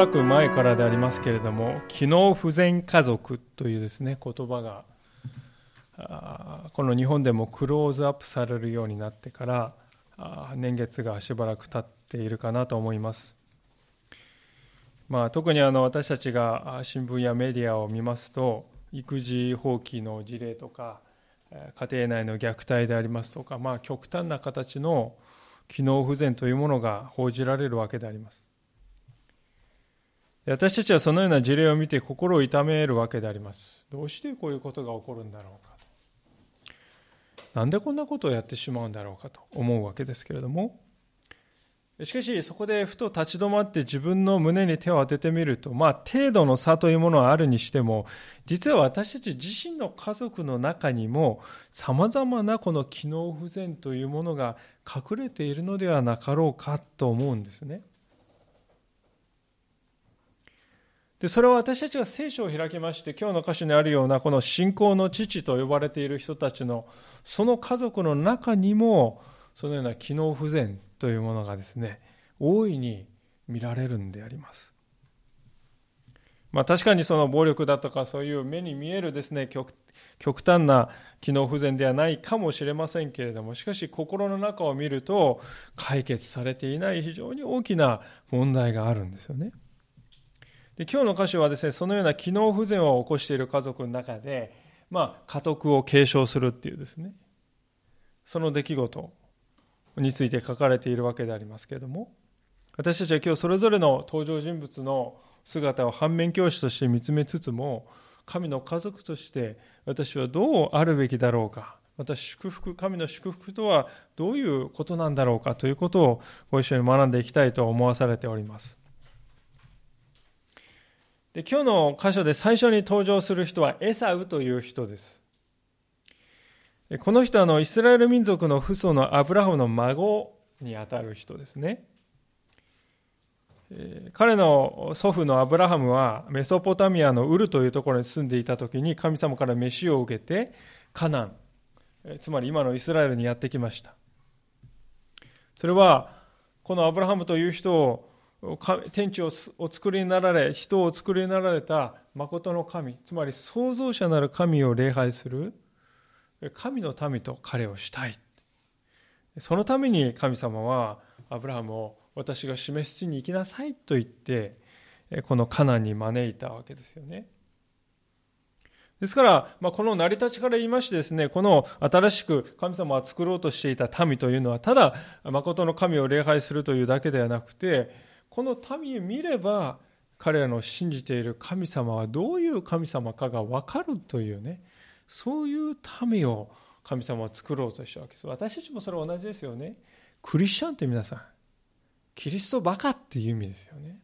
らく前からでありますけれども機能不全家族というですね言葉がこの日本でもクローズアップされるようになってから年月がしばらく経っているかなと思います。まあ、特にあの私たちが新聞やメディアを見ますと育児放棄の事例とか家庭内の虐待でありますとか、まあ、極端な形の機能不全というものが報じられるわけであります。私たちはそのような事例を見て心を痛めるわけであります。どうしてこういうことが起こるんだろうかと。なんでこんなことをやってしまうんだろうかと思うわけですけれども、しかしそこでふと立ち止まって自分の胸に手を当ててみると、まあ程度の差というものはあるにしても、実は私たち自身の家族の中にも様々なこの機能不全というものが隠れているのではなかろうかと思うんですね。で、それは私たちが聖書を開きまして、今日の歌詞にあるような、この信仰の父と呼ばれている人たちの、その家族の中にも、そのような機能不全というものがですね、大いに見られるんであります。まあ確かにその暴力だとかそういう目に見えるですね、極端な機能不全ではないかもしれませんけれども、しかし心の中を見ると解決されていない非常に大きな問題があるんですよね。で今日の箇所はですね、そのような機能不全を起こしている家族の中で、まあ、家督を継承するっていうですね、その出来事について書かれているわけでありますけれども、私たちは今日それぞれの登場人物の姿を反面教師として見つめつつも、神の家族として私はどうあるべきだろうか、私祝福、神の祝福とはどういうことなんだろうかということをご一緒に学んでいきたいと思わされております。で今日の箇所で最初に登場する人はエサウという人です。この人はのイスラエル民族の父祖のアブラハムの孫にあたる人ですね。彼の祖父のアブラハムはメソポタミアのウルというところに住んでいた時に神様から飯を受けてカナン、つまり今のイスラエルにやってきました。それはこのアブラハムという人を天地をお作りになられ、人をお作りになられた誠の神、つまり創造者なる神を礼拝する神の民と彼をしたい。そのために神様はアブラハムを私が示す地に行きなさいと言って、このカナンに招いたわけですよね。ですから、まあ、この成り立ちから言いましてですね、この新しく神様が作ろうとしていた民というのは、ただ、誠の神を礼拝するというだけではなくて、この民を見れば彼らの信じている神様はどういう神様かが分かるというねそういう民を神様は作ろうとしたわけです。私たちもそれ同じですよね。クリスチャンって皆さんキリストバカっていう意味ですよね。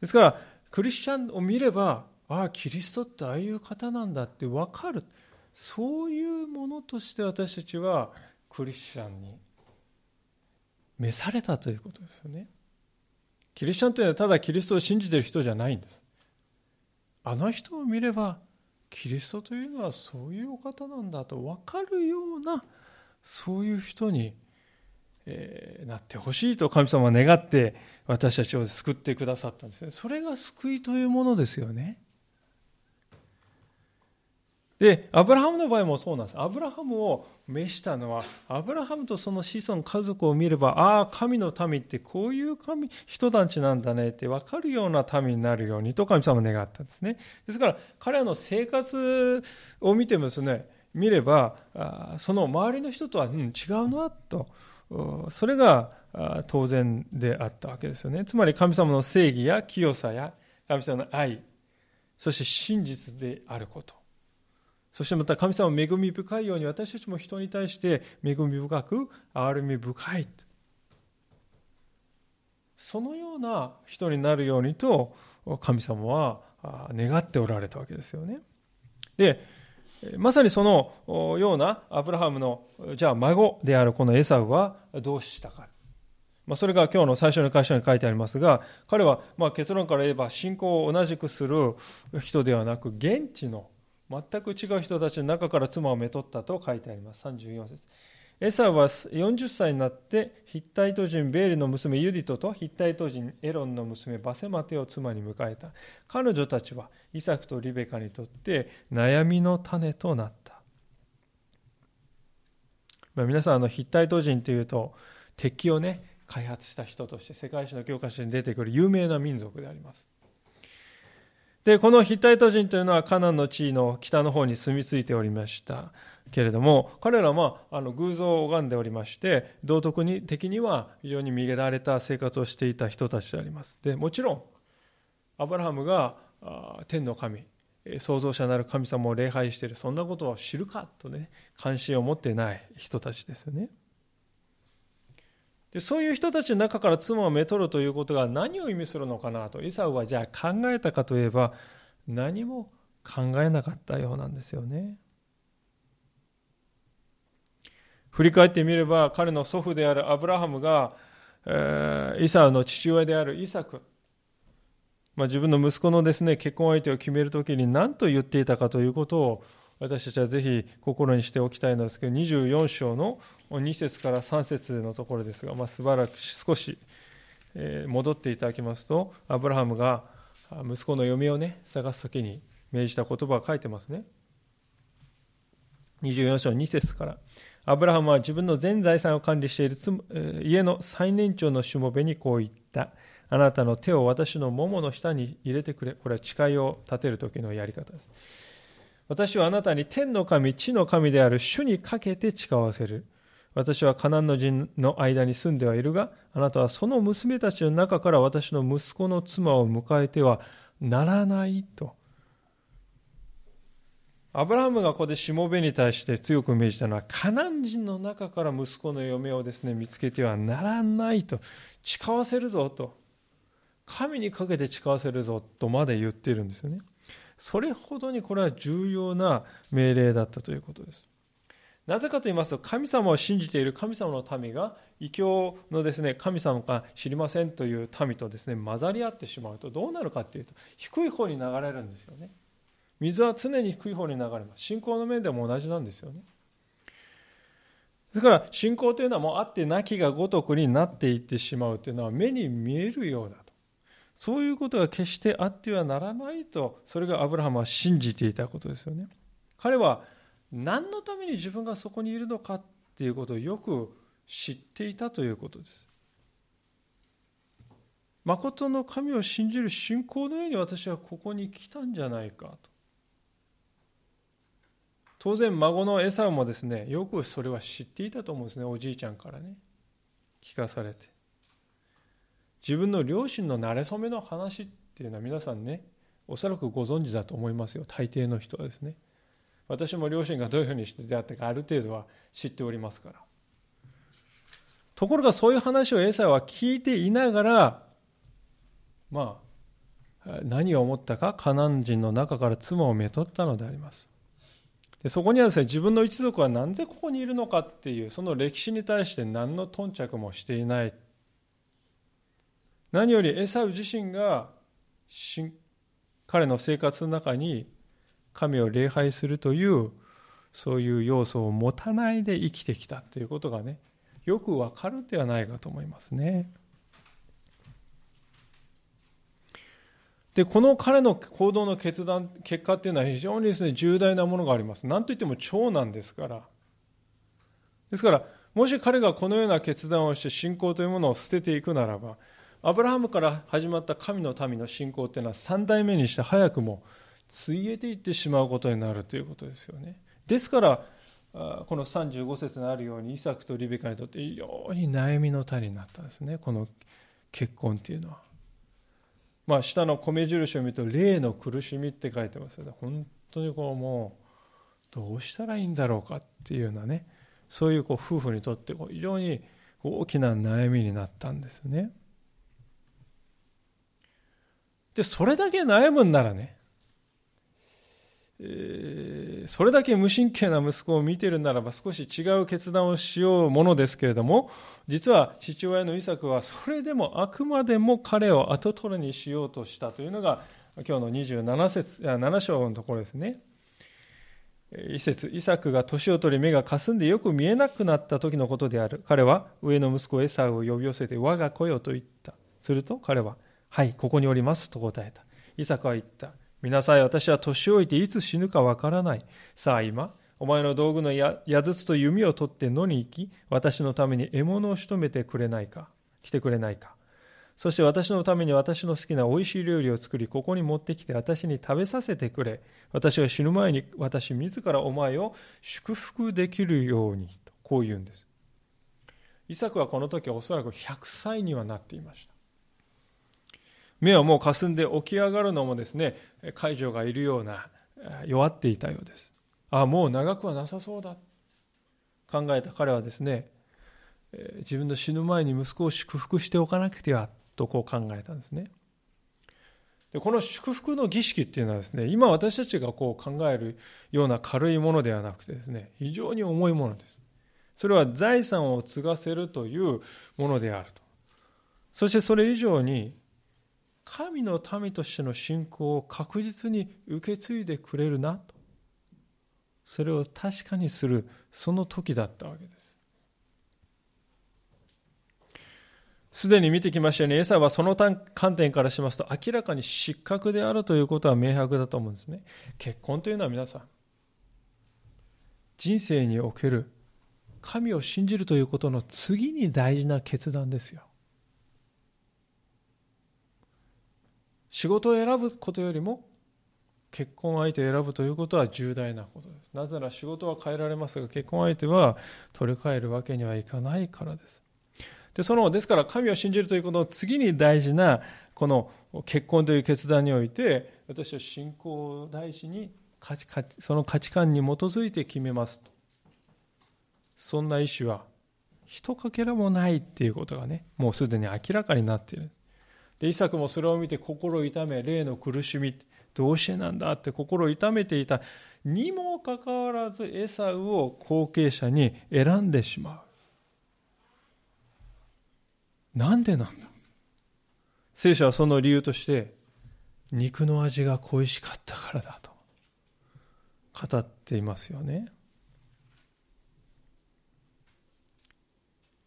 ですからクリスチャンを見ればああキリストってああいう方なんだって分かる。そういうものとして私たちはクリスチャンに召されたということですよね。キリスチャンというのはただキリストを信じている人じゃないんです。あの人を見れば、キリストというのはそういうお方なんだと分かるような、そういう人に、えー、なってほしいと神様は願って私たちを救ってくださったんですね。それが救いというものですよね。で、アブラハムの場合もそうなんです。アブラハムを召したのは、アブラハムとその子孫、家族を見れば、ああ、神の民ってこういう神、人たちなんだねって分かるような民になるようにと神様願ったんですね。ですから、彼らの生活を見てもですね、見れば、その周りの人とは、うん、違うなと。それが当然であったわけですよね。つまり神様の正義や清さや神様の愛、そして真実であること。そしてまた神様恵み深いように私たちも人に対して恵み深く憐れみ深い。そのような人になるようにと神様は願っておられたわけですよね。でまさにそのようなアブラハムのじゃあ孫であるこのエサウはどうしたか。まあ、それが今日の最初の会社に書いてありますが彼はま結論から言えば信仰を同じくする人ではなく現地の全く違う人たちの中から妻をめとったと書いてあります。34節。エサは40歳になってヒッタイト人ベーリの娘ユディトとヒッタイト人エロンの娘バセマテを妻に迎えた。彼女たちはイサクとリベカにとって悩みの種となった、まあ、皆さんあのヒッタイト人というと敵をね開発した人として世界史の教科書に出てくる有名な民族であります。でこのヒッタイト人というのはカナンの地位の北の方に住み着いておりましたけれども彼らはあの偶像を拝んでおりまして道徳に的には非常に乱れた生活をしていた人たちであります。でもちろんアブラハムが天の神創造者なる神様を礼拝しているそんなことを知るかとね関心を持ってない人たちですよね。でそういう人たちの中から妻をめとるということが何を意味するのかなと。イサウはじゃあ考えたかといえば何も考えなかったようなんですよね。振り返ってみれば彼の祖父であるアブラハムが、えー、イサウの父親であるイサク、まあ、自分の息子のですね結婚相手を決めるときに何と言っていたかということを私たちはぜひ心にしておきたいのですけど24章の2節から3節のところですが、まあ、しばらく少し戻っていただきますとアブラハムが息子の嫁をね探す時に命じた言葉が書いてますね24章2節からアブラハムは自分の全財産を管理している家の最年長のしもべにこう言った。あなたの手を私のももの下に入れてくれ。これは誓いを立てる時のやり方です。私はあなたに天の神、地の神である主にかけて誓わせる。私はカナンの人の間に住んではいるが、あなたはその娘たちの中から私の息子の妻を迎えてはならないとアブラハムがここでしもべに対して強く命じたのは、カナン人の中から息子の嫁をですね、見つけてはならないと、誓わせるぞと、神にかけて誓わせるぞとまで言っているんですよね。それほどにこれは重要な命令だったということです。なぜかと言いますと、神様を信じている神様の民が、異教のですね、神様か知りませんという民とですね、混ざり合ってしまうとどうなるかというと、低い方に流れるんですよね。水は常に低い方に流れます信仰の面でも同じなんですよねだから信仰というのはもうあってなきがごとくになっていってしまうというのは目に見えるようだそういうことが決してあってはならないとそれがアブラハムは信じていたことですよね。彼は何のために自分がそこにいるのかっていうことをよく知っていたということです。誠の神を信じる信仰の上に私はここに来たんじゃないかと。当然孫のエサウもですねよくそれは知っていたと思うんですねおじいちゃんからね。聞かされて。自分の両親の馴れ初めの話っていうのは皆さんねおそらくご存知だと思いますよ。大抵の人はですね。私も両親がどういうふうにして出会ったかある程度は知っておりますから。ところがそういう話をエサは聞いていながらまあ何を思ったかカナン人の中から妻をめとったのであります。でそこにはですね自分の一族は何でここにいるのかっていうその歴史に対して何の頓着もしていない。何よりエサウ自身が彼の生活の中に神を礼拝するというそういう要素を持たないで生きてきたということがねよくわかるではないかと思いますね。で、この彼の行動の決断、結果っていうのは非常にですね、重大なものがあります。なんといっても長男ですから。ですから、もし彼がこのような決断をして信仰というものを捨てていくならば、アブラハムから始まった神の民の信仰っていうのは3代目にして早くもついえていってしまうことになるということですよね。ですから、この35節にあるように、イサクとリベカにとって非常に悩みの種になったんですね、この結婚っていうのは。まあ、下の米印を見ると、霊の苦しみって書いてますよね。本当にこうもう、どうしたらいいんだろうかっていうようなね、そういうこう夫婦にとって非常に大きな悩みになったんですね。で、それだけ悩むんならね、えー、それだけ無神経な息子を見てるならば少し違う決断をしようものですけれども実は父親のイサクはそれでもあくまでも彼を後取りにしようとしたというのが今日の27節7章のところですね一節、イサクが年を取り目が霞んでよく見えなくなった時のことである。彼は上の息子エサウを呼び寄せて我が子よと言った。すると彼は、はい、ここにおりますと答えた。イサクは言った。見なさい、私は年老いていつ死ぬかわからない。さあ今、お前の道具の矢筒と弓を取って野に行き、私のために獲物を仕留めてくれないか、来てくれないか。そして私のために私の好きな美味しい料理を作り、ここに持ってきて私に食べさせてくれ。私は死ぬ前に私自らお前を祝福できるように。とこう言うんです。イサクはこの時おそらく100歳にはなっていました。目はもう霞んで起き上がるのもですね、解除がいるような弱っていたようです。ああ、もう長くはなさそうだ。考えた彼はですね、自分の死ぬ前に息子を祝福しておかなくてはとこう考えたんですね。でこの祝福の儀式っていうのはですね、今私たちがこう考えるような軽いものではなくてですね、非常に重いものです。それは財産を継がせるというものであると。そしてそれ以上に、神の民としての信仰を確実に受け継いでくれるなと。それを確かにする、その時だったわけです。すでに見てきましたように、エサはその観点からしますと、明らかに失格であるということは明白だと思うんですね。結婚というのは皆さん、人生における神を信じるということの次に大事な決断ですよ。仕事を選ぶことよりも結婚相手を選ぶということは重大なことです。なぜなら仕事は変えられますが結婚相手は取り替えるわけにはいかないからです。で、その、ですから神を信じるということの次に大事な、この結婚という決断において、私は信仰を大事に価値、その価値観に基づいて決めますと。そんな意思は、一かけらもないっていうことがね、もうすでに明らかになっている。で、イサクもそれを見て心を痛め、霊の苦しみ、どうしてなんだって心を痛めていたにもかかわらずエサウを後継者に選んでしまう。なんでなんだ？聖書はその理由として肉の味が恋しかったからだと語っていますよね。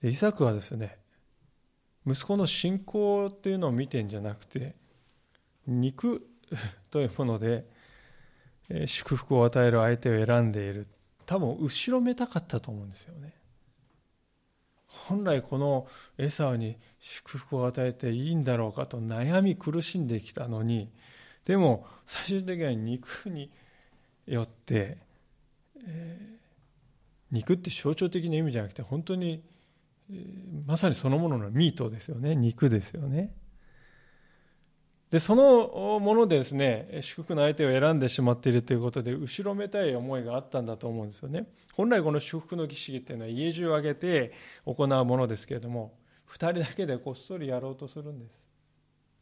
でイサクはですね息子の信仰っていうのを見てんじゃなくて肉というもので祝福を与える相手を選んでいる多分後ろめたかったと思うんですよね。本来このエサウに祝福を与えていいんだろうかと悩み苦しんできたのにでも最終的には肉によって、えー、肉って象徴的な意味じゃなくて本当に、まさにそのもののミートですよね肉ですよね。で、そのものでですね、祝福の相手を選んでしまっているということで、後ろめたい思いがあったんだと思うんですよね。本来この祝福の儀式っていうのは家中を挙げて行うものですけれども、二人だけでこっそりやろうとするんです。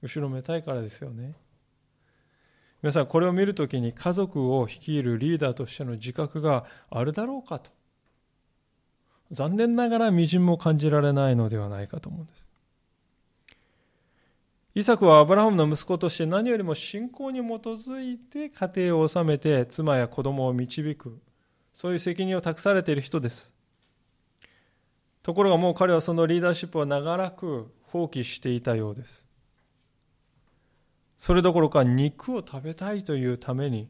後ろめたいからですよね。皆さん、これを見るときに家族を率いるリーダーとしての自覚があるだろうかと。残念ながら微塵も感じられないのではないかと思うんです。イサクはアブラハムの息子として何よりも信仰に基づいて家庭を治めて妻や子供を導くそういう責任を託されている人ですところがもう彼はそのリーダーシップを長らく放棄していたようですそれどころか肉を食べたいというために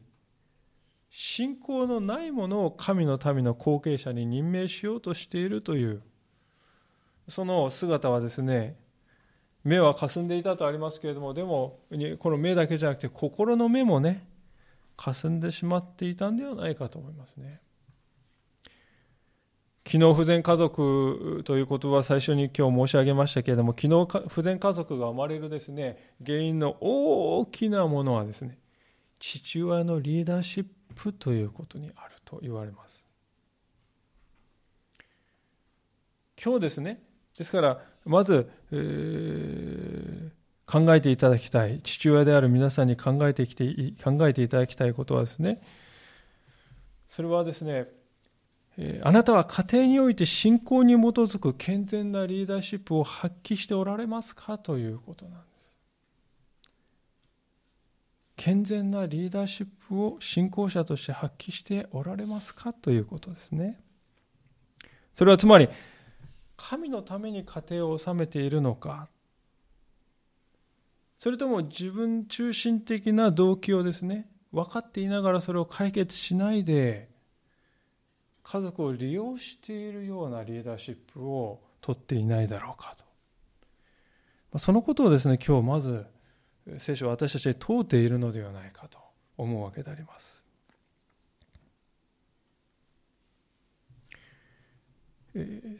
信仰のないものを神の民の後継者に任命しようとしているという。その姿はですね目は霞んでいたとありますけれどもでもこの目だけじゃなくて心の目もね霞んでしまっていたんではないかと思いますね。機能不全家族という言葉は最初に今日申し上げましたけれども機能不全家族が生まれるですね原因の大きなものはですね父親のリーダーシップ。プということにあると言われます。今日ですね。ですからまず、えー、考えていただきたい父親である皆さんに考えてきて考えていただきたいことはですね。それはですねあなたは家庭において信仰に基づく健全なリーダーシップを発揮しておられますか？ということなんです。健全なリーダーシップを信仰者として発揮しておられますかということですね。それはつまり、神のために家庭を治めているのか、それとも自分中心的な動機をですね、分かっていながらそれを解決しないで、家族を利用しているようなリーダーシップを取っていないだろうかと。そのことをですね、今日まず聖書は私たちに問うているのではないかと思うわけであります。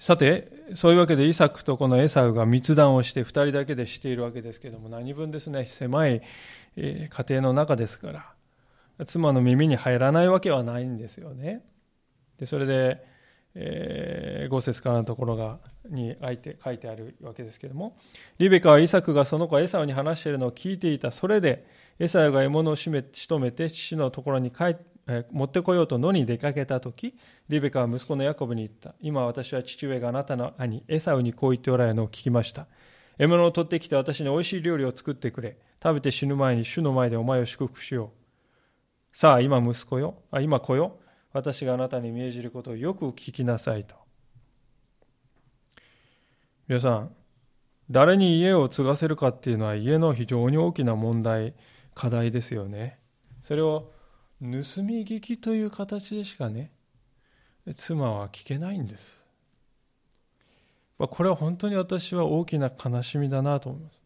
さて、そういうわけでイサクとこのエサウが密談をして2人だけでしているわけですけども、何分ですね、狭い家庭の中ですから、妻の耳に入らないわけはないんですよね。でそれで、えー、5節からのところがに書いて書いてあるわけですけれども、リベカはイサクがその子エサウに話しているのを聞いていた。それで、エサウが獲物をしめ仕留めて父のところに帰持ってこようと野に出かけた時リベカは息子のヤコブに言った。今私は父上があなたの兄エサウにこう言っておられるのを聞きました。獲物を取ってきて私においしい料理を作ってくれ。食べて死ぬ前に主の前でお前を祝福しよう。さあ今息子よ。あ今子よ。私があなたに命じることをよく聞きなさいと。皆さん誰に家を継がせるかっていうのは家の非常に大きな問題課題ですよね。それを盗み聞きという形でしかね妻は聞けないんです、ま、これは本当に私は大きな悲しみだなと思います、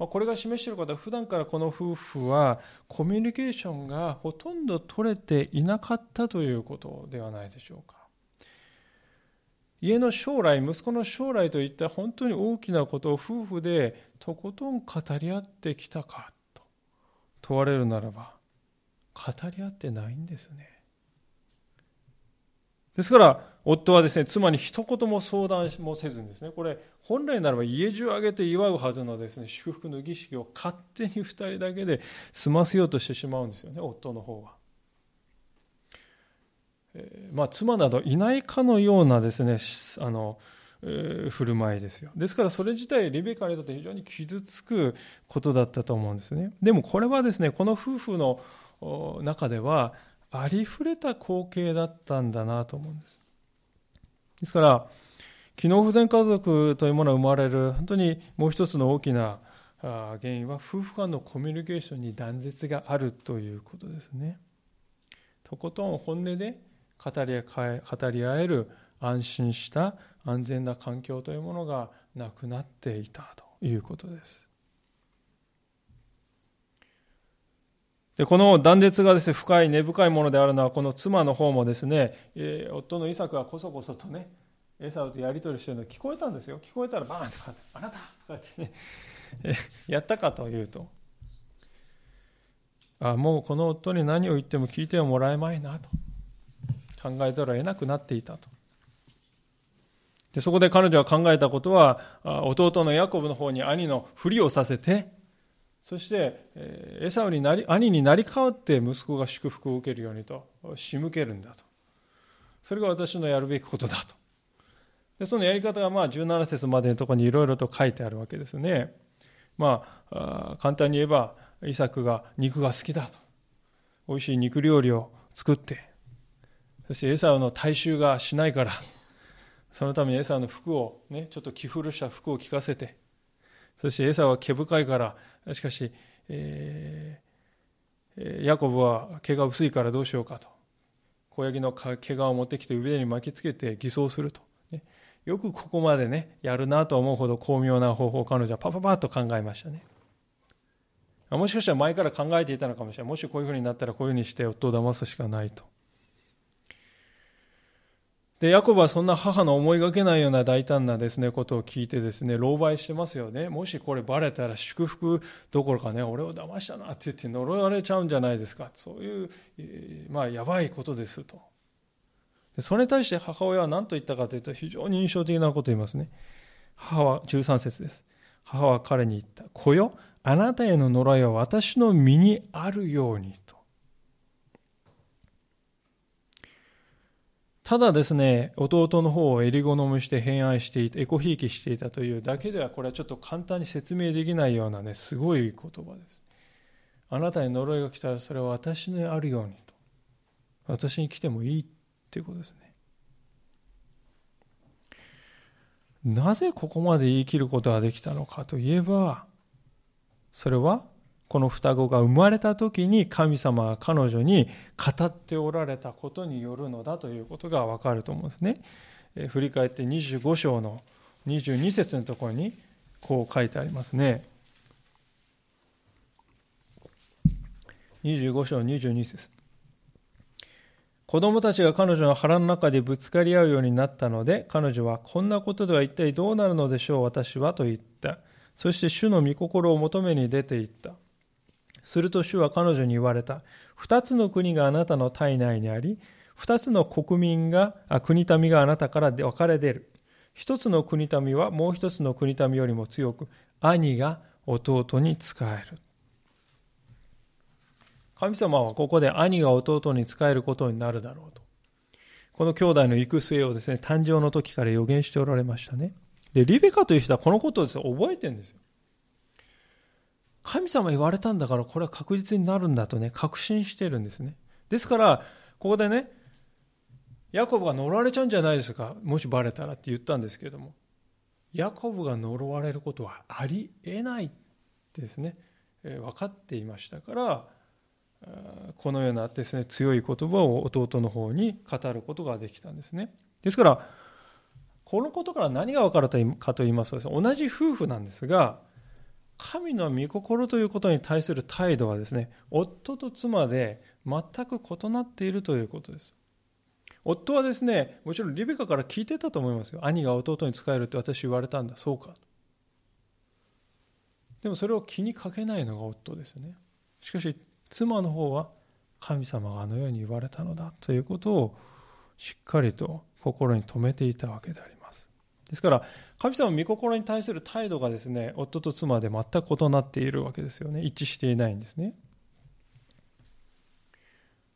まあ、これが示していることは普段からこの夫婦はコミュニケーションがほとんど取れていなかったということではないでしょうか家の将来息子の将来といった本当に大きなことを夫婦でとことん語り合ってきたかと問われるならば語り合ってないんですね。ですから、夫はですね、妻に一言も相談もせずにですね、これ、本来ならば家中挙げて祝うはずのですね、祝福の儀式を勝手に二人だけで済ませようとしてしまうんですよね、夫の方は。え、まあ、妻などいないかのようなですね、あの、振る舞いですよ。ですからそれ自体リベカにとって非常に傷つくことだったと思うんですね。でもこれはですね、この夫婦の中ではありふれた光景だったんだなと思うんです。ですから、機能不全家族というものが生まれる本当にもう一つの大きな原因は夫婦間のコミュニケーションに断絶があるということですね。とことん本音で語り語り合える安心した安全な環境というものがなくなっていたということです。でこの断絶がですね、深い根深いものであるのは、この妻の方もですね、夫のイサクはこそこそとね、エサウとやり取りしてるの聞こえたんですよ。聞こえたらバーンとかあなたとかってね、やったかというと、あもうこの夫に何を言っても聞いてはもらえまいなと考えざるを得なくなっていたと。でそこで彼女は考えたことは、弟のヤコブの方に兄のふりをさせて、そして、エサウになり、兄になり代わって息子が祝福を受けるようにと仕向けるんだと。それが私のやるべきことだと。でそのやり方がまあ17節までのところにいろいろと書いてあるわけですね。まあ、簡単に言えば、イサクが肉が好きだと。美味しい肉料理を作って、そしてエサウの大衆がしないから、そのためにエサウの服をね、ちょっと着古した服を着かせて、そしてエサウは毛深いから、しかし、えー、ヤコブは毛が薄いからどうしようかと。小ヤギの毛皮を持ってきて腕に巻きつけて偽装すると。よくここまでね、やるなと思うほど巧妙な方法を彼女はパパパッと考えましたね。もしかしたら前から考えていたのかもしれない。もしこういうふうになったらこういうふうにして夫を騙すしかないと。で、ヤコブはそんな母の思いがけないような大胆なですね、ことを聞いてですね、狼狽してますよね。もしこれバレたら祝福どころかね、俺を騙したなって言って呪われちゃうんじゃないですか。そういう、まあ、やばいことですと。それに対して母親は何と言ったかというと、非常に印象的なことを言いますね。母は、13節です。母は彼に言った。子よ、あなたへの呪いは私の身にあるようにと。ただですね、弟の方を襟好みして偏愛していた、エコひいきしていたというだけでは、これはちょっと簡単に説明できないようなね、すごい言葉です。あなたに呪いが来たらそれは私にあるようにと。私に来てもいいっていうことですね。なぜここまで言い切ることができたのかといえば、それはこの双子が生まれた時に神様が彼女に語っておられたことによるのだということがわかると思うんですね。え振り返って25章の22節のところにこう書いてありますね。25章22節子供たちが彼女の腹の中でぶつかり合うようになったので、彼女は、こんなことでは一体どうなるのでしょう、私はと言った。そして主の御心を求めに出て行った。すると主は彼女に言われた。二つの国があなたの体内にあり、二つの国民が、国民があなたから分かれ出る。一つの国民はもう一つの国民よりも強く、兄が弟に仕える。神様はここで兄が弟に仕えることになるだろうと。この兄弟の行く末をですね、誕生の時から予言しておられましたね。で、リベカという人はこのことをです、ね、覚えてるんですよ。神様言われたんだからこれは確実になるんだとね、確信してるんですね。ですから、ここでね、ヤコブが呪われちゃうんじゃないですか、もしバレたらって言ったんですけれども、ヤコブが呪われることはありえないってですね、えー、分かっていましたから、このようなですね強い言葉を弟の方に語ることができたんですね。ですからこのことから何が分かるかと言いますと同じ夫婦なんですが神の御心ということに対する態度はですね夫と妻で全く異なっているということです。夫はですねもちろんリベカから聞いてたと思いますよ。兄が弟に仕えるって私言われたんだ。そうか。でもそれを気にかけないのが夫ですね。しかし妻の方は神様があのように言われたのだということをしっかりと心に留めていたわけであります。ですから、神様の御心に対する態度がですね、夫と妻で全く異なっているわけですよね。一致していないんですね。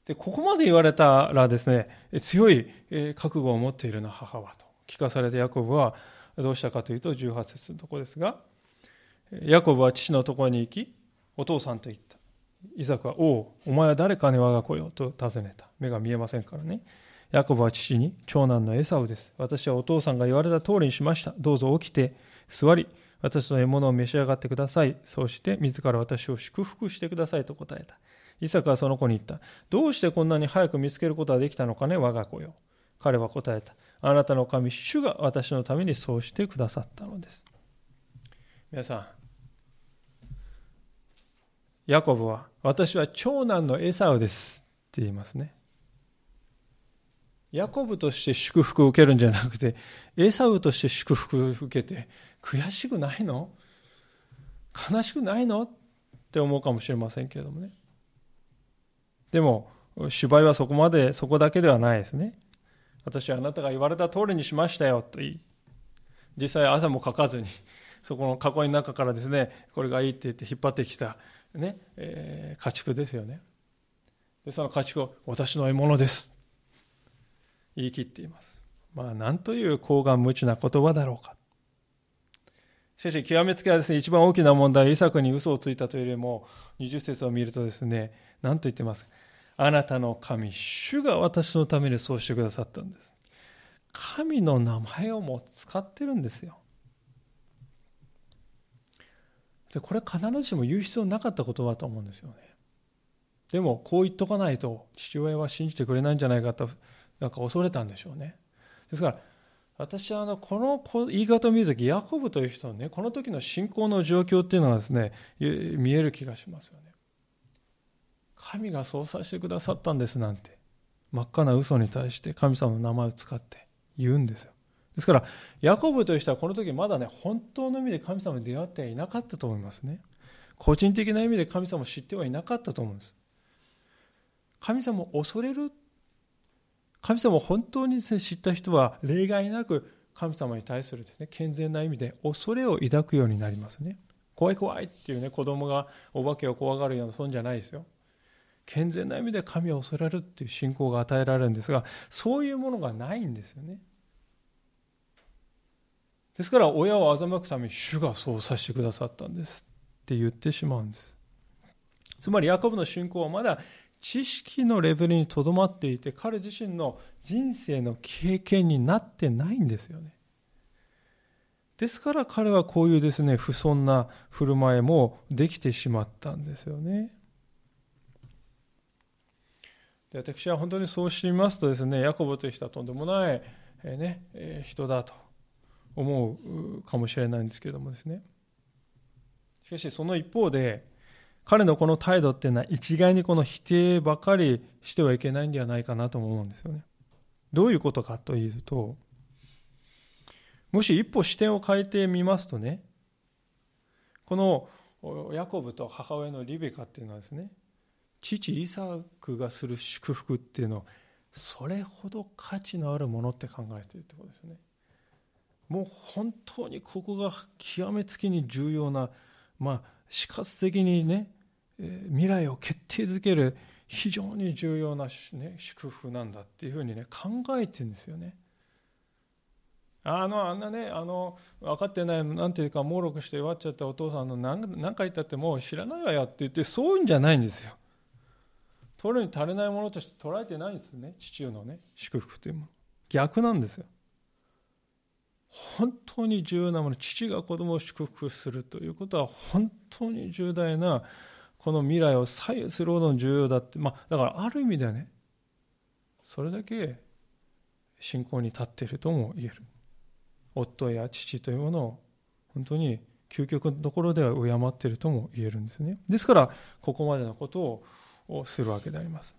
で、ここまで言われたらですね、強い覚悟を持っているな、母はと聞かされたヤコブはどうしたかというと、18節のところですが、ヤコブは父のところに行き、お父さんと言った。イザクは、おう、お前は誰かに我が子よと尋ねた。目が見えませんからね。ヤコブは父に、長男のエサウです。私はお父さんが言われた通りにしました。どうぞ起きて、座り、私の獲物を召し上がってください。そうして、自ら私を祝福してくださいと答えた。イサクはその子に言った。どうしてこんなに早く見つけることができたのかね、我が子よ。彼は答えた。あなたの神、主が私のためにそうしてくださったのです。皆さん、ヤコブは、私は長男のエサウですって言いますね。ヤコブとして祝福を受けるんじゃなくて、エサウとして祝福を受けて、悔しくないの？悲しくないの？って思うかもしれませんけれどもね。でも、芝居はそこまで、そこだけではないですね。私はあなたが言われた通りにしましたよと言い、実際朝も書かずに、そこの囲いの中からですね、これがいいって言って引っ張ってきたね、えー、家畜ですよね。で、その家畜を私の獲物です。言い切っています。まあ、なんという高顔無知な言葉だろうか。しかし、極めつけはですね、一番大きな問題は、イサクに嘘をついたというよりも、20節を見るとですね、何と言ってますあなたの神、主が私のためにそうしてくださったんです。神の名前をも使ってるんですよ。でこれ必ずしも言う必要なかった言葉だと思うんですよね。でもこう言っとかないと父親は信じてくれないんじゃないかとなんか恐れたんでしょうね。ですから私はあのこの言い方を見るとヤコブという人のねこの時の信仰の状況っていうのはですね見える気がしますよね。神がそうさせてくださったんですなんて真っ赤な嘘に対して神様の名前を使って言うんですよ。ですから、ヤコブという人はこの時まだね、本当の意味で神様に出会ってはいなかったと思いますね。個人的な意味で神様を知ってはいなかったと思うんです。神様を恐れる、神様を本当に、知った人は例外なく神様に対するですね、健全な意味で恐れを抱くようになりますね。怖い怖いっていうね、子供がお化けを怖がるようなそんじゃないですよ。健全な意味で神を恐れるっていう信仰が与えられるんですが、そういうものがないんですよね。ですから親を欺くために主がそうさせてくださったんですって言ってしまうんです。つまりヤコブの信仰はまだ知識のレベルにとどまっていて彼自身の人生の経験になってないんですよね。ですから彼はこういうですね不遜な振る舞いもできてしまったんですよね。で私は本当にそうしますとですねヤコブという人はとんでもない、えー、ねえー、人だと。思うかもしれないんですけれどもですねしかしその一方で彼のこの態度っていうのは一概にこの否定ばかりしてはいけないんではないかなと思うんですよね。どういうことかというと、もし一歩視点を変えてみますとね、このヤコブと母親のリベカっていうのはですね、父イサクがする祝福っていうのをそれほど価値のあるものって考えているってことですね。もう本当にここが極めつきに重要な、まあ、死活的にね、未来を決定づける非常に重要な、ね、祝福なんだっていうふうにね考えてるんですよね。あのあんなねあの分かってないなんていうか盲録して弱っちゃったお父さんの何何回言ったってもう知らないわよって言ってそういうんじゃないんですよ。取るに足りないものとして捉えてないんですね父のね祝福というもの。逆なんですよ。本当に重要なもの父が子供を祝福するということは本当に重大なこの未来を左右するほどの重要だって、まあ、だからある意味ではね。それだけ信仰に立っているとも言える。夫や父というものを本当に究極のところでは敬っているとも言えるんですね。ですからここまでのことをするわけであります。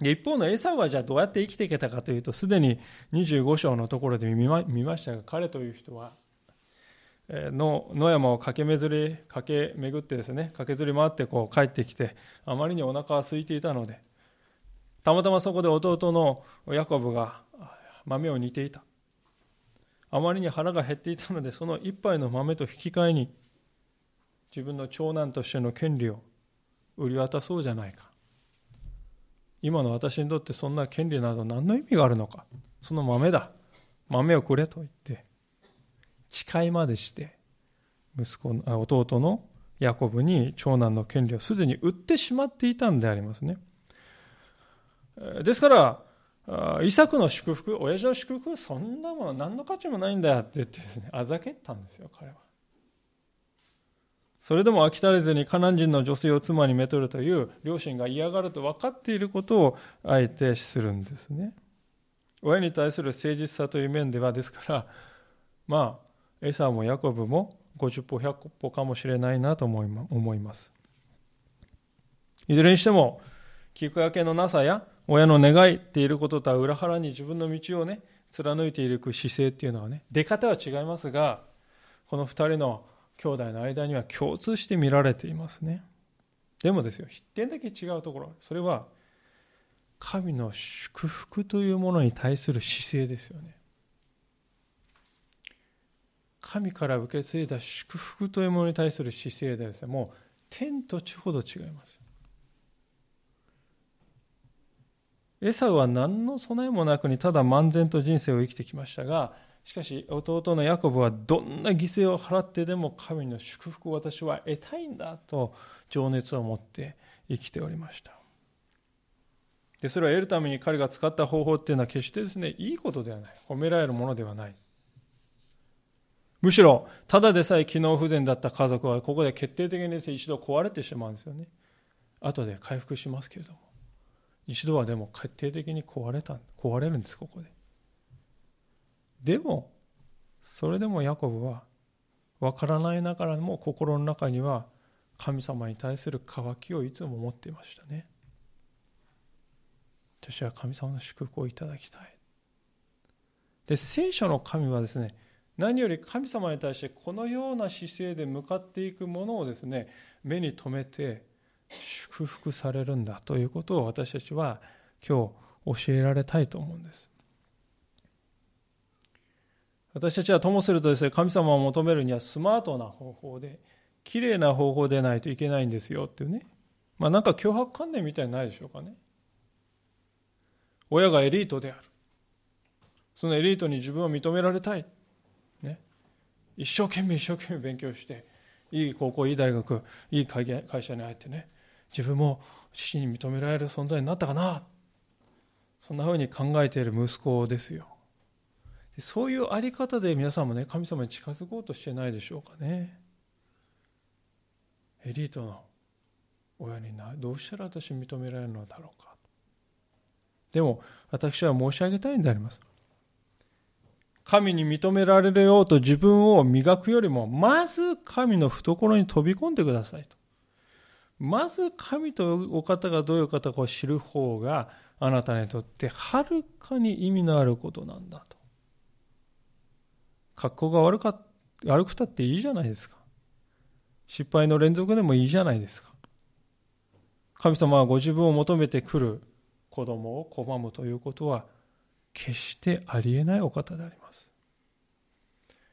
一方のエサウはじゃあどうやって生きていけたかというとすでに25章のところで見ましたが彼という人はの野山を駆け巡り駆け巡ってですね駆けずり回ってこう帰ってきてあまりにお腹が空いていたのでたまたまそこで弟のヤコブが豆を煮ていた。あまりに腹が減っていたのでその一杯の豆と引き換えに自分の長男としての権利を売り渡そうじゃないか。今の私にとってそんな権利など何の意味があるのかその豆だ豆をくれと言って誓いまでして息子の弟のヤコブに長男の権利をすでに売ってしまっていたんでありますね。ですから、イサクの祝福、親父の祝福、そんなもの何の価値もないんだよって言ってですね、あざけったんですよ、彼は。それでも飽き足れずにカナン人の女性を妻にめとるという両親が嫌がると分かっていることをあえてするんですね。親に対する誠実さという面では、ですから、まあ、エサもヤコブも50歩100歩かもしれないなと思いますいずれにしても聞く明けのなさや親の願いっていることとは裏腹に自分の道をね貫いていく姿勢っていうのはね出方は違いますがこの2人の兄弟の間には共通して見られていますね。でもですよ一点だけ違うところそれは神の祝福というものに対する姿勢ですよね。神から受け継いだ祝福というものに対する姿勢でです。ねもう天と地ほど違います。エサウは何の備えもなくにただ漫然と人生を生きてきましたがしかし弟のヤコブはどんな犠牲を払ってでも神の祝福を私は得たいんだと情熱を持って生きておりましたでそれを得るために彼が使った方法っていうのは決してですねいいことではない褒められるものではないむしろ、ただでさえ機能不全だった家族は、ここで決定的に一度壊れてしまうんですよね。後で回復しますけれども。一度はでも決定的に壊れた、壊れるんです、ここで。でも、それでもヤコブは、わからないながらも心の中には、神様に対する渇きをいつも持っていましたね。私は神様の祝福をいただきたい。で、聖書の神はですね、何より神様に対してこのような姿勢で向かっていくものをですね目に留めて祝福されるんだということを私たちは今日教えられたいと思うんです私たちはともするとですね神様を求めるにはスマートな方法で綺麗な方法でないといけないんですよっていうね。まあなんか脅迫観念みたいにないでしょうかね。親がエリートである。そのエリートに自分を認められたい。ね。一生懸命一生懸命勉強していい高校いい大学いい会社に入ってね。自分も父に認められる存在になったかな。そんなふうに考えている息子ですよ。そういうあり方で皆さんもね神様に近づこうとしてないでしょうかね。エリートの親になどうしたら私認められるのだろうか。でも私は申し上げたいんであります。神に認められようと自分を磨くよりもまず神の懐に飛び込んでくださいと。まず神とお方がどういう方かを知る方があなたにとってはるかに意味のあることなんだと。格好が悪か悪くたっていいじゃないですか。失敗の連続でもいいじゃないですか。神様はご自分を求めてくる子供を拒むということは決してありえないお方であります。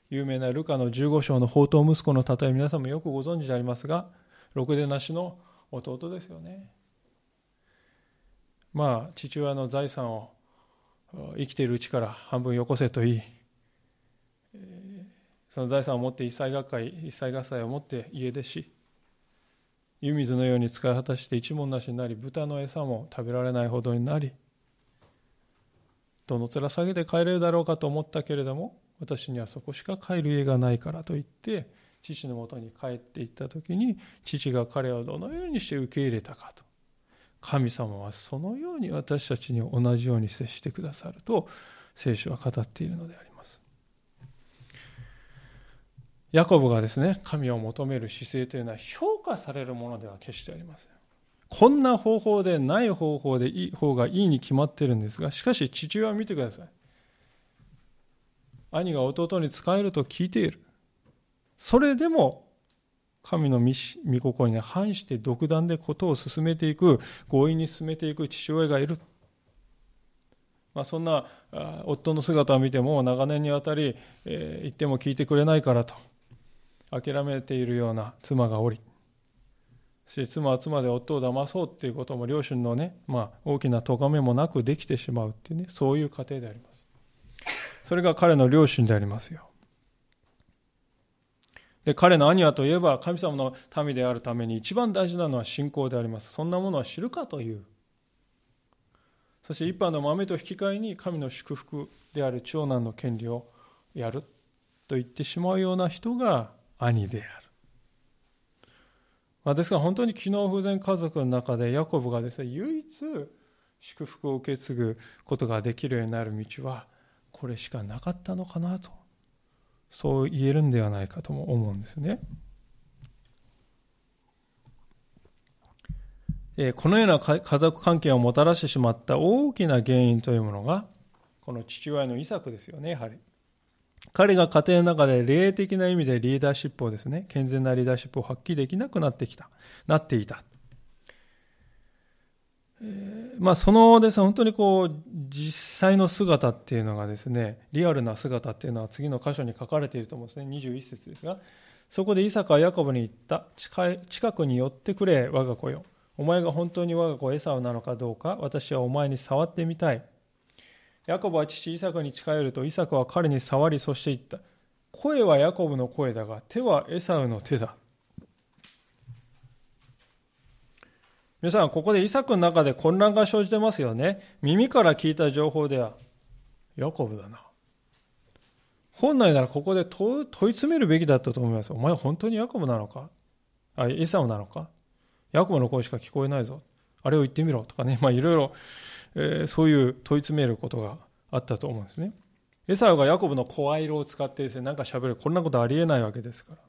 有名なルカの15章の宝刀息子の例え皆さんもよくご存知でありますがろくでなしの弟ですよね。まあ父親の財産を生きているうちから半分よこせと言いその財産を持って一切学会一切合祭を持って家出し湯水のように使い果たして一文なしになり豚の餌も食べられないほどになりどの面下げて帰れるだろうかと思ったけれども私にはそこしか帰る家がないからと言って父のもとに帰っていった時に父が彼をどのようにして受け入れたかと。神様はそのように私たちに同じように接してくださると聖書は語っているのであります。ヤコブがですね神を求める姿勢というのは評価されるものでは決してありません。こんな方法でない方法でいい方がいいに決まってるんですがしかし父親を見てください。兄が弟に仕えると聞いている。それでも神の御心に反して独断でことを進めていく強引に進めていく父親がいる、まあ、そんな夫の姿を見ても長年にわたり、えー、言っても聞いてくれないからと。諦めているような妻がおりし妻は妻で夫を騙そうっていうことも両親のね、まあ、大きな咎めもなくできてしまうっていうねそういう過程であります。それが彼の両親でありますよ。で彼の兄はといえば神様の民であるために一番大事なのは信仰であります。そんなものは知るかという。そして一般の豆と引き換えに神の祝福である長男の権利をやると言ってしまうような人が兄である、まあ、ですから本当に機能不全家族の中でヤコブがですね唯一祝福を受け継ぐことができるようになる道はこれしかなかったのかなとそう言えるんではないかとも思うんですね。このような家族関係をもたらしてしまった大きな原因というものが、この父親のイサクですよね、やはり。彼が家庭の中で霊的な意味でリーダーシップをですね、健全なリーダーシップを発揮できなくなってきた、なっていた。えまあ、そのですね、本当にこう、実際の姿っていうのがですね、リアルな姿っていうのは次の箇所に書かれていると思うんですね。21節ですが、そこでイサカはヤコブに言った。近近くに寄ってくれ、我が子よ。お前が本当に我が子エサウなのかどうか、私はお前に触ってみたい。ヤコブは父イサクに近寄ると、イサクは彼に触り、そして言った。声はヤコブの声だが、手はエサウの手だ。皆さん、ここでイサクの中で混乱が生じてますよね。耳から聞いた情報では、ヤコブだな。本来ならここで問い詰めるべきだったと思います。お前本当にヤコブなのか？あ、エサウなのか？ヤコブの声しか聞こえないぞ。あれを言ってみろとかね。まあいろいろ、え、そういう問い詰めることがあったと思うんですね。エサウがヤコブの声色を使ってですね、なんか喋る。こんなことありえないわけですから。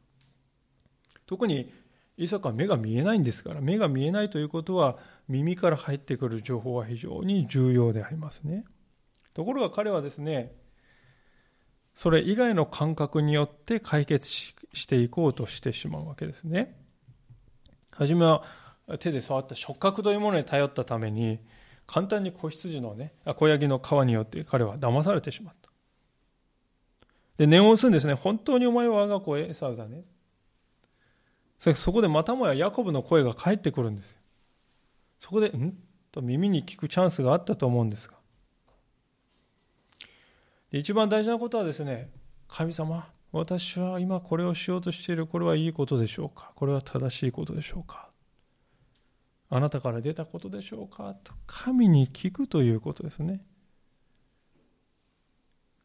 特にイサクは目が見えないんですから目が見えないということは耳から入ってくる情報は非常に重要でありますねところが彼はですねそれ以外の感覚によって解決していこうとしてしまうわけですね初めは手で触った触覚というものに頼ったために簡単に子羊のね子ヤギの皮によって彼は騙されてしまった。で念を押すんですね。本当にお前は我が子エサウだね。そこでまたもやヤコブの声が返ってくるんですよ。そこで、ん？と耳に聞くチャンスがあったと思うんですが。で一番大事なことはですね、神様、私は今これをしようとしている、これはいいことでしょうか？これは正しいことでしょうか？あなたから出たことでしょうか？と神に聞くということですね。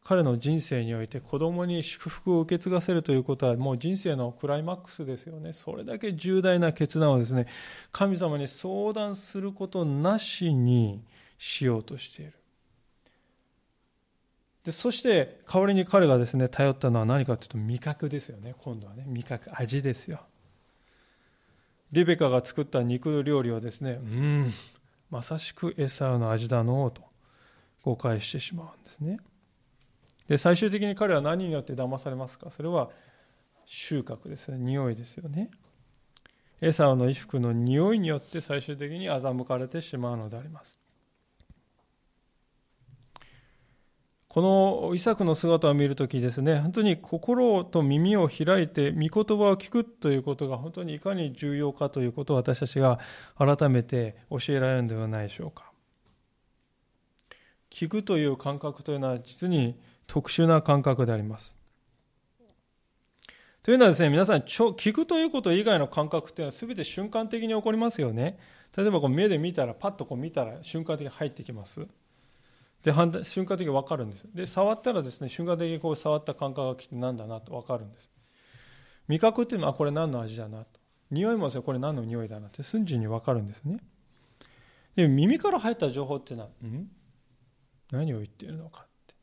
彼の人生において子供に祝福を受け継がせるということはもう人生のクライマックスですよね。それだけ重大な決断をですね、神様に相談することなしにしようとしている。でそして代わりに彼がですね頼ったのは何かというと味覚ですよね今度はね味覚味ですよリベカが作った肉料理をですねうんまさしくエサウの味だのと誤解してしまうんですね。で最終的に彼は何によって騙されますか？それは収穫ですね。匂いですよね。エサウの衣服の匂いによって最終的に欺かれてしまうのであります。このイサクの姿を見るときですね、本当に心と耳を開いて、御言葉を聞くということが本当にいかに重要かということを私たちが改めて教えられるのではないでしょうか。聞くという感覚というのは実に特殊な感覚であります。というのはですね、皆さん、聞くということ以外の感覚というのは全て瞬間的に起こりますよね。例えばこう目で見たら、パッとこう見たら瞬間的に入ってきます。で瞬間的に分かるんです。で触ったらですね瞬間的にこう触った感覚が来て何だなと分かるんです。味覚っていうのはこれ何の味だなと。匂いもですねこれ何の匂いだなって瞬時に分かるんですね。で耳から入った情報っていうのはん？何を言っているのかって。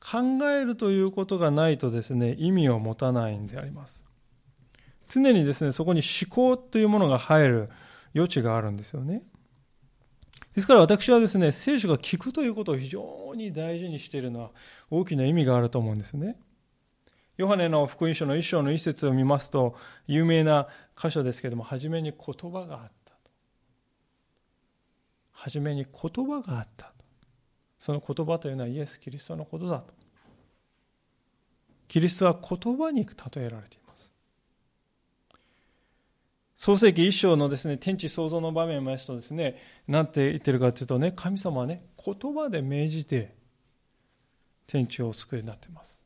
考えるということがないとですね意味を持たないんであります。常にですねそこに思考というものが入る余地があるんですよね。ですから私はですね、聖書が聞くということを非常に大事にしているのは大きな意味があると思うんですね。ヨハネの福音書の一章の一節を見ますと、有名な箇所ですけれども、初めに言葉があったと。初めに言葉があったと。その言葉というのはイエス・キリストのことだと。キリストは言葉に例えられています。創世記一章のですね、天地創造の場面を見ますとですね、なんて言ってるかというとね、神様はね、言葉で命じて天地をお作りになっています。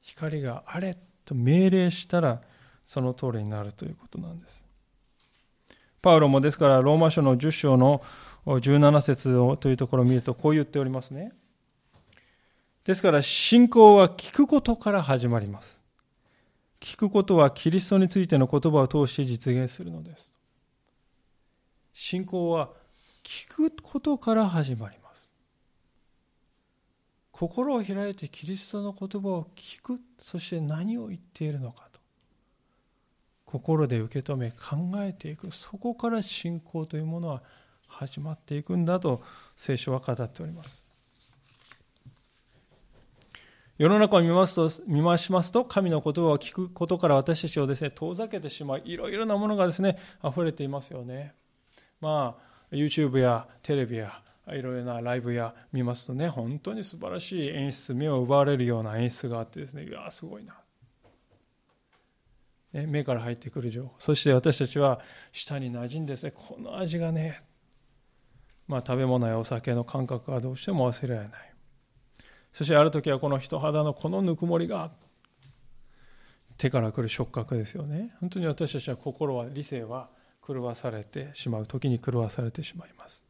光があれと命令したらその通りになるということなんです。パウロもですからローマ書の10章の17節をというところを見るとこう言っておりますね。ですから信仰は聞くことから始まります。聞くことはキリストについての言葉を通して実現するのです。信仰は聞くことから始まります。心を開いてキリストの言葉を聞く、そして何を言っているのかと。心で受け止め考えていく。そこから信仰というものは始まっていくんだと聖書は語っております。世の中を見ますと、見回しますと、神の言葉を聞くことから私たちをですね、遠ざけてしまう、いろいろなものがですね、溢れていますよね。まあ、YouTube やテレビや、いろいろなライブや見ますとね、本当に素晴らしい演出、目を奪われるような演出があってですね、いや、すごいな。ね、目から入ってくる情報。そして私たちは舌に馴染んでですね、この味がね、まあ食べ物やお酒の感覚がどうしても忘れられない。そしてある時はこの人肌のこのぬくもりが手から来る触覚ですよね。本当に私たちは心は理性は狂わされてしまう時に狂わされてしまいます。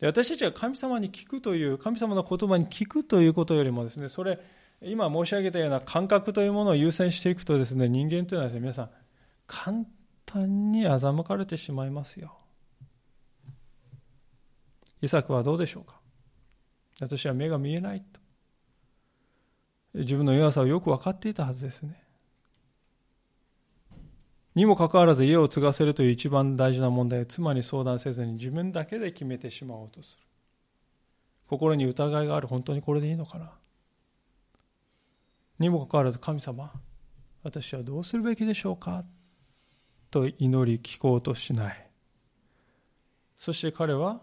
で私たちは神様に聞くという神様の言葉に聞くということよりもですねそれ今申し上げたような感覚というものを優先していくとですね人間というのはですね皆さん簡単に欺かれてしまいますよ。イサクはどうでしょうか？私は目が見えないと。自分の弱さをよく分かっていたはずですね。にもかかわらず家を継がせるという一番大事な問題を妻に相談せずに自分だけで決めてしまおうとする。心に疑いがある。本当にこれでいいのかな。にもかかわらず神様、私はどうするべきでしょうかと祈り聞こうとしない。そして彼は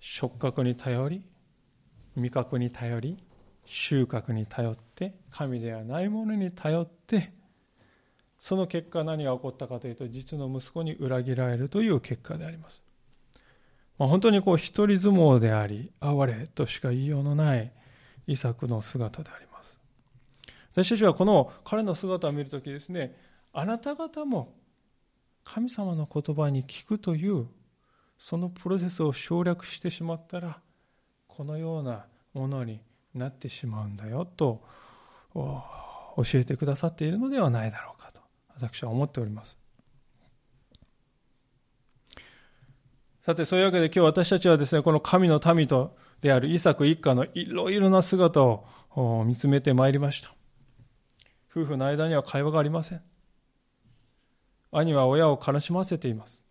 触覚に頼り味覚に頼り収穫に頼って神ではないものに頼ってその結果何が起こったかというと実の息子に裏切られるという結果であります、まあ、本当にこう一人相撲であり哀れとしか言いようのないイサクの姿であります。私たちはこの彼の姿を見るときですねあなた方も神様の言葉に聞くというそのプロセスを省略してしまったらこのようなものになってしまうんだよと教えてくださっているのではないだろうかと私は思っております。さてそういうわけで今日私たちはですねこの神の民とであるイサク一家のいろいろな姿を見つめてまいりました。夫婦の間には会話がありません。兄は親を悲しませています。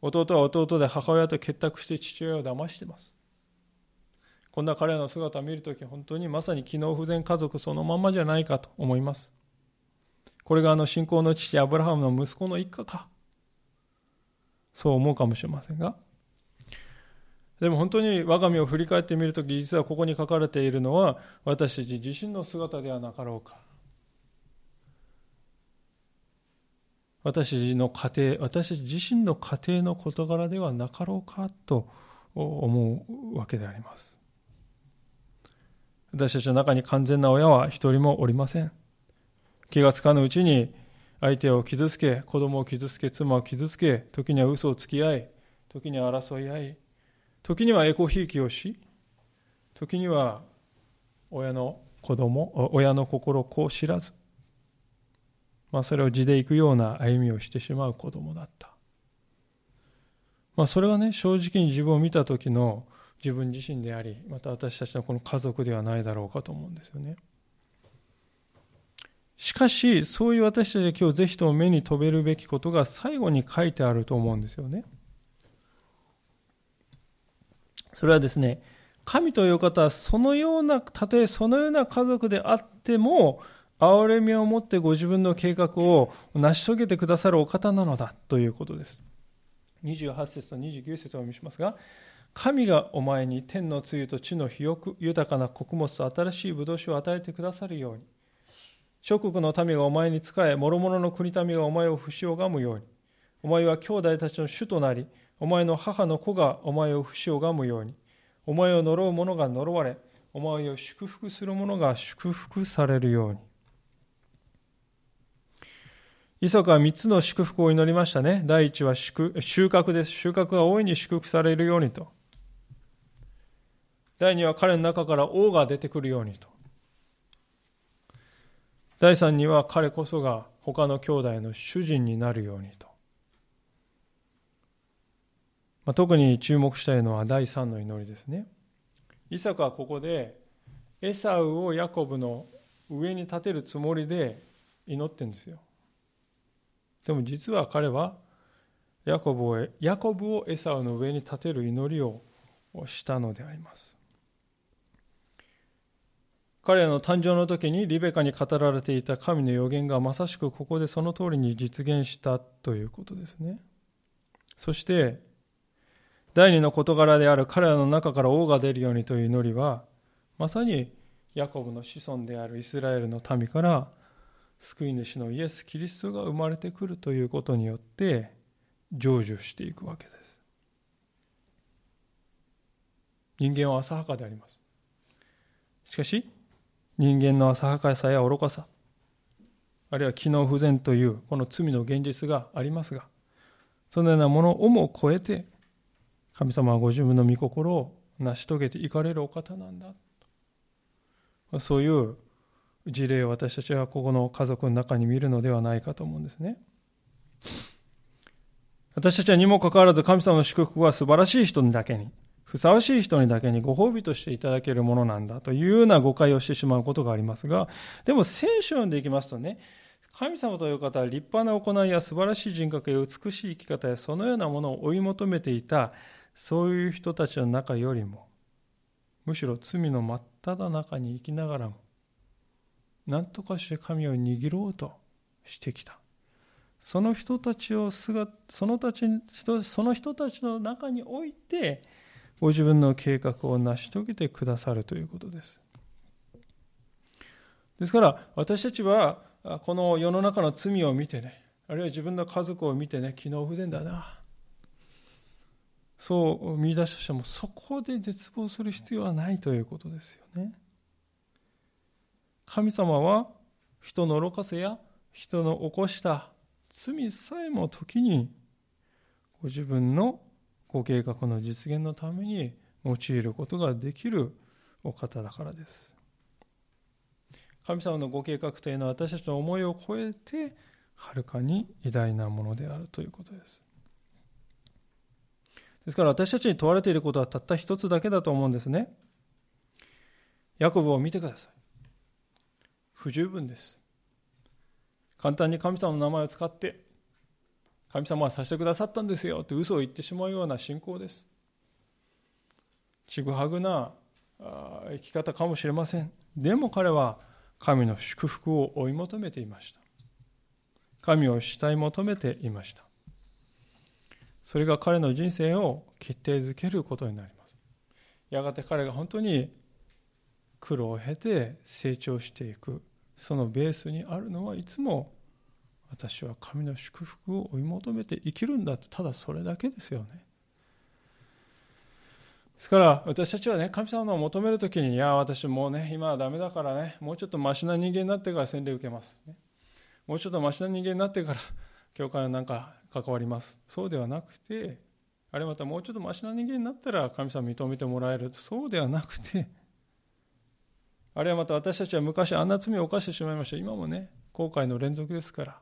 弟は弟で母親と結託して父親を騙しています。こんな彼らの姿を見るとき本当にまさに機能不全家族そのままじゃないかと思います。これがあの信仰の父アブラハムの息子の一家か。そう思うかもしれませんが。でも本当に我が身を振り返ってみるとき実はここに書かれているのは私たち自身の姿ではなかろうか。私の家庭私たち自身の家庭の事柄ではなかろうかと思うわけであります。私たちの中に完全な親は一人もおりません。気がつかぬうちに相手を傷つけ子供を傷つけ妻を傷つけ時には嘘をつき合い時には争い合い時にはエコひいきをし時には親の子供親の心をこう知らずまあ、それを地で行くような歩みをしてしまう子供だった。まあ、それはね、正直に自分を見た時の自分自身であり、また私たちのこの家族ではないだろうかと思うんですよね。しかし、そういう私たちが今日ぜひとも目に留めるべきことが最後に書いてあると思うんですよね。それはですね、神という方はそのような、たとえそのような家族であっても、憐れみを持ってご自分の計画を成し遂げてくださるお方なのだということです。28節と29節をお見せしますが、神がお前に天の露と地の肥沃豊かな穀物と新しい葡萄酒を与えてくださるように、諸国の民がお前に仕え、諸々の国民がお前を不死拝むように、お前は兄弟たちの主となり、お前の母の子がお前を不死拝むように、お前を呪う者が呪われ、お前を祝福する者が祝福されるように。イソカは三つの祝福を祈りましたね。第一は収穫です。収穫が大いに祝福されるようにと。第二は彼の中から王が出てくるようにと。第三には彼こそが他の兄弟の主人になるようにと。まあ、特に注目したいのは第三の祈りですね。イサクはここでエサウをヤコブの上に立てるつもりで祈ってるんですよ。でも実は彼はヤコブをヤコブをエサウの上に立てる祈りをしたのであります。彼らの誕生の時にリベカに語られていた神の予言がまさしくここでその通りに実現したということですね。そして第二の事柄である彼らの中から王が出るようにという祈りはまさにヤコブの子孫であるイスラエルの民から救い主のイエス・キリストが生まれてくるということによって成就していくわけです。人間は浅はかであります。しかし、人間の浅はかさや愚かさ、あるいは機能不全というこの罪の現実がありますが、そのようなものをも超えて、神様はご自分の御心を成し遂げていかれるお方なんだ。そういう事例を私たちはここの家族の中に見るのではないかと思うんですね。私たちはにもかかわらず神様の祝福は素晴らしい人にだけに、ふさわしい人にだけにご褒美としていただけるものなんだというような誤解をしてしまうことがありますが、でも聖書を読んでいきますとね、神様という方は立派な行いや素晴らしい人格や美しい生き方やそのようなものを追い求めていたそういう人たちの中よりもむしろ罪の真っ只中に生きながらも何とかして神を握ろうとしてきた。その人たちを姿そのたちその人たちの中においてご自分の計画を成し遂げてくださるということです。ですから私たちはこの世の中の罪を見てねあるいは自分の家族を見てね機能不全だな。そう見出してもそこで絶望する必要はないということですよね。神様は人の愚かせや人の起こした罪さえも時にご自分のご計画の実現のために用いることができるお方だからです。神様のご計画というのは私たちの思いを超えてはるかに偉大なものであるということです。ですから私たちに問われていることはたった一つだけだと思うんですね。ヤコブを見てください。不十分です。簡単に神様の名前を使って神様はさせてくださったんですよって嘘を言ってしまうような信仰です。ちぐはぐな生き方かもしれません。でも彼は神の祝福を追い求めていました。神を慕い求めていました。それが彼の人生を決定づけることになります。やがて彼が本当に苦労を経て成長していく、そのベースにあるのはいつも私は神の祝福を追い求めて生きるんだってただそれだけですよね。ですから私たちはね神様のを求めるときにいや私もうね今はダメだからねもうちょっとマシな人間になってから洗礼受けます、ね、もうちょっとマシな人間になってから教会なんか関わります。そうではなくてあれまたもうちょっとマシな人間になったら神様認めてもらえる。そうではなくてあるいはまた私たちは昔あんな罪を犯してしまいました。今もね後悔の連続ですから。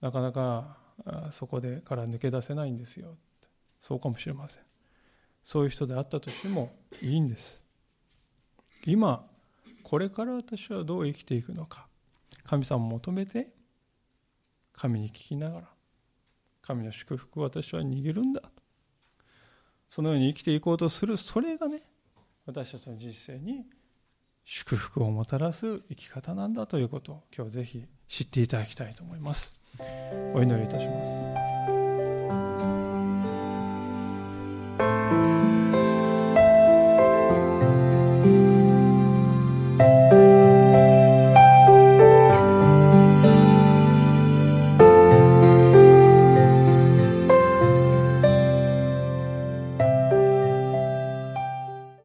なかなかそこでから抜け出せないんですよ。そうかもしれません。そういう人であったとしてもいいんです。今これから私はどう生きていくのか。神様を求めて神に聞きながら神の祝福を私は握るんだ。とそのように生きていこうとする。それがね私たちの人生に祝福をもたらす生き方なんだということを今日ぜひ知っていただきたいと思います。お祈りいたします。